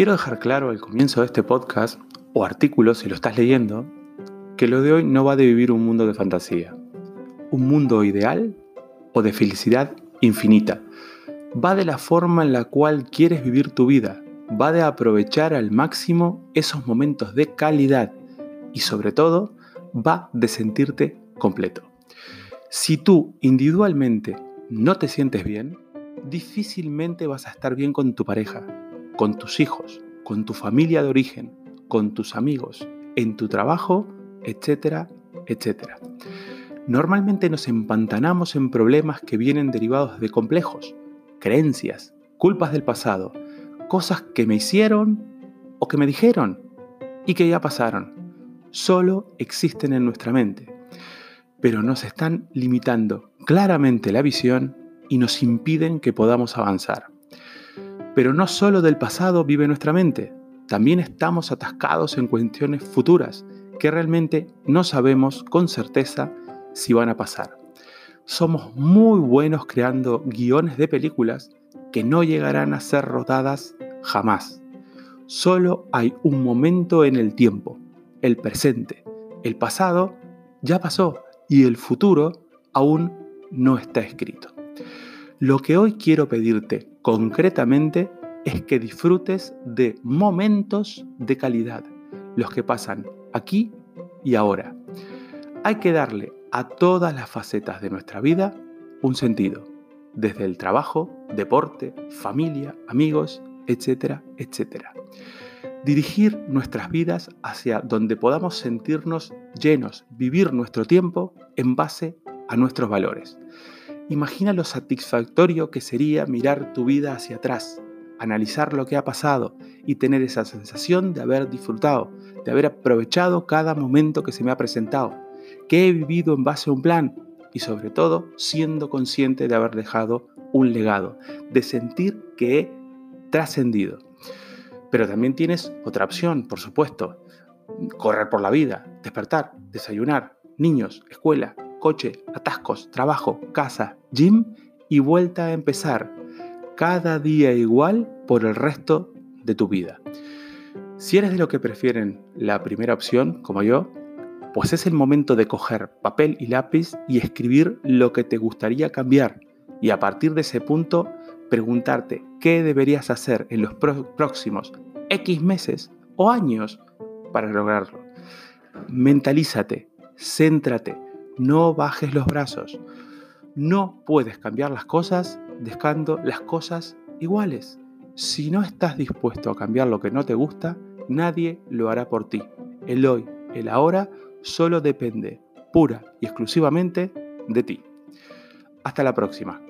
Quiero dejar claro al comienzo de este podcast, o artículo si lo estás leyendo, que lo de hoy no va de vivir un mundo de fantasía, un mundo ideal o de felicidad infinita. Va de la forma en la cual quieres vivir tu vida, va de aprovechar al máximo esos momentos de calidad y sobre todo va de sentirte completo. Si tú individualmente no te sientes bien, difícilmente vas a estar bien con tu pareja, con tus hijos, con tu familia de origen, con tus amigos, en tu trabajo, etcétera, etcétera. Normalmente nos empantanamos en problemas que vienen derivados de complejos, creencias, culpas del pasado, cosas que me hicieron o que me dijeron y que ya pasaron. Solo existen en nuestra mente, pero nos están limitando claramente la visión y nos impiden que podamos avanzar. Pero no solo del pasado vive nuestra mente, también estamos atascados en cuestiones futuras que realmente no sabemos con certeza si van a pasar. Somos muy buenos creando guiones de películas que no llegarán a ser rodadas jamás. Solo hay un momento en el tiempo, el presente. El pasado ya pasó y el futuro aún no está escrito. Lo que hoy quiero pedirte concretamente es que disfrutes de momentos de calidad, los que pasan aquí y ahora. Hay que darle a todas las facetas de nuestra vida un sentido, desde el trabajo, deporte, familia, amigos, etcétera, etcétera. Dirigir nuestras vidas hacia donde podamos sentirnos llenos, vivir nuestro tiempo en base a nuestros valores. Imagina lo satisfactorio que sería mirar tu vida hacia atrás, analizar lo que ha pasado y tener esa sensación de haber disfrutado, de haber aprovechado cada momento que se me ha presentado, que he vivido en base a un plan y sobre todo siendo consciente de haber dejado un legado, de sentir que he trascendido. Pero también tienes otra opción, por supuesto, correr por la vida, despertar, desayunar, niños, escuela, coche, atascos, trabajo, casa, gym y vuelta a empezar cada día igual por el resto de tu vida. Si eres de lo que prefieren la primera opción, como yo, pues es el momento de coger papel y lápiz y escribir lo que te gustaría cambiar y a partir de ese punto preguntarte qué deberías hacer en los próximos X meses o años para lograrlo. Mentalízate, céntrate, no bajes los brazos. No puedes cambiar las cosas dejando las cosas iguales. Si no estás dispuesto a cambiar lo que no te gusta, nadie lo hará por ti. El hoy, el ahora, solo depende pura y exclusivamente de ti. Hasta la próxima.